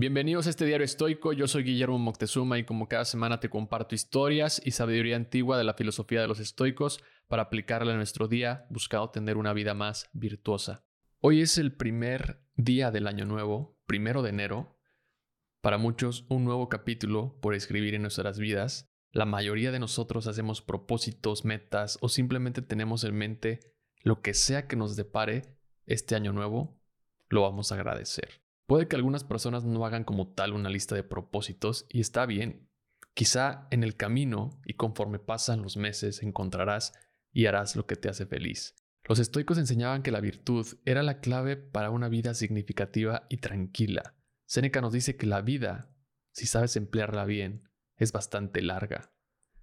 Bienvenidos a este diario estoico, yo soy Guillermo Moctezuma y como cada semana te comparto historias y sabiduría antigua de la filosofía de los estoicos para aplicarla en nuestro día buscando tener una vida más virtuosa. Hoy es el primer día del año nuevo, primero de enero. Para muchos, un nuevo capítulo por escribir en nuestras vidas. La mayoría de nosotros hacemos propósitos, metas o simplemente tenemos en mente lo que sea que nos depare este año nuevo, lo vamos a agradecer. Puede que algunas personas no hagan como tal una lista de propósitos y está bien. Quizá en el camino y conforme pasan los meses encontrarás y harás lo que te hace feliz. Los estoicos enseñaban que la virtud era la clave para una vida significativa y tranquila. Séneca nos dice que la vida, si sabes emplearla bien, es bastante larga.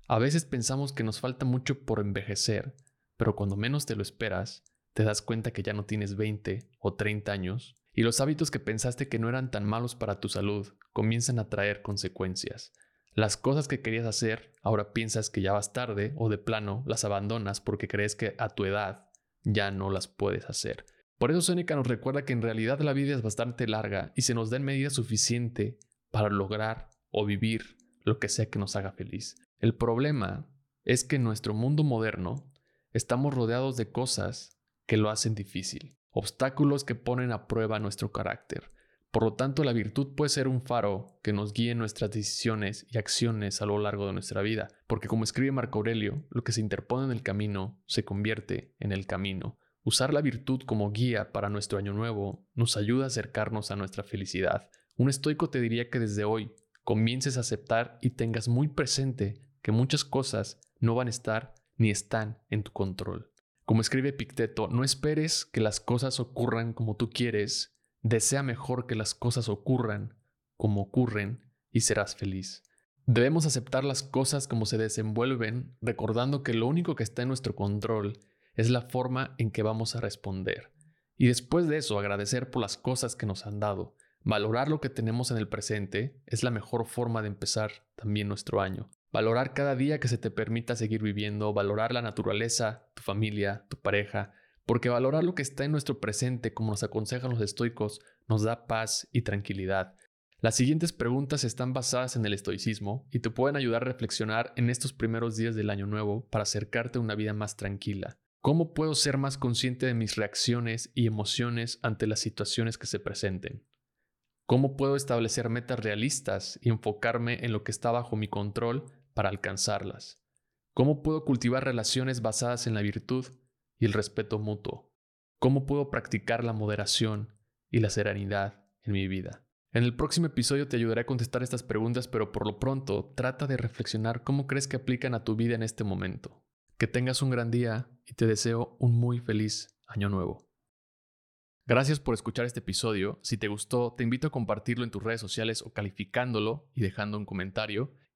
A veces pensamos que nos falta mucho por envejecer, pero cuando menos te lo esperas, te das cuenta que ya no tienes 20 o 30 años y los hábitos que pensaste que no eran tan malos para tu salud comienzan a traer consecuencias. Las cosas que querías hacer, ahora piensas que ya vas tarde o de plano las abandonas porque crees que a tu edad ya no las puedes hacer. Por eso Seneca nos recuerda que en realidad la vida es bastante larga y se nos da en medida suficiente para lograr o vivir lo que sea que nos haga feliz. El problema es que en nuestro mundo moderno estamos rodeados de cosas que lo hacen difícil obstáculos que ponen a prueba nuestro carácter. Por lo tanto, la virtud puede ser un faro que nos guíe en nuestras decisiones y acciones a lo largo de nuestra vida, porque como escribe Marco Aurelio, lo que se interpone en el camino se convierte en el camino. Usar la virtud como guía para nuestro año nuevo nos ayuda a acercarnos a nuestra felicidad. Un estoico te diría que desde hoy comiences a aceptar y tengas muy presente que muchas cosas no van a estar ni están en tu control. Como escribe Picteto, no esperes que las cosas ocurran como tú quieres, desea mejor que las cosas ocurran como ocurren y serás feliz. Debemos aceptar las cosas como se desenvuelven, recordando que lo único que está en nuestro control es la forma en que vamos a responder. Y después de eso, agradecer por las cosas que nos han dado. Valorar lo que tenemos en el presente es la mejor forma de empezar también nuestro año. Valorar cada día que se te permita seguir viviendo, valorar la naturaleza, tu familia, tu pareja, porque valorar lo que está en nuestro presente, como nos aconsejan los estoicos, nos da paz y tranquilidad. Las siguientes preguntas están basadas en el estoicismo y te pueden ayudar a reflexionar en estos primeros días del año nuevo para acercarte a una vida más tranquila. ¿Cómo puedo ser más consciente de mis reacciones y emociones ante las situaciones que se presenten? ¿Cómo puedo establecer metas realistas y enfocarme en lo que está bajo mi control para alcanzarlas? ¿Cómo puedo cultivar relaciones basadas en la virtud y el respeto mutuo? ¿Cómo puedo practicar la moderación y la serenidad en mi vida? En el próximo episodio te ayudaré a contestar estas preguntas, pero por lo pronto trata de reflexionar cómo crees que aplican a tu vida en este momento. Que tengas un gran día y te deseo un muy feliz año nuevo. Gracias por escuchar este episodio. Si te gustó, te invito a compartirlo en tus redes sociales o calificándolo y dejando un comentario.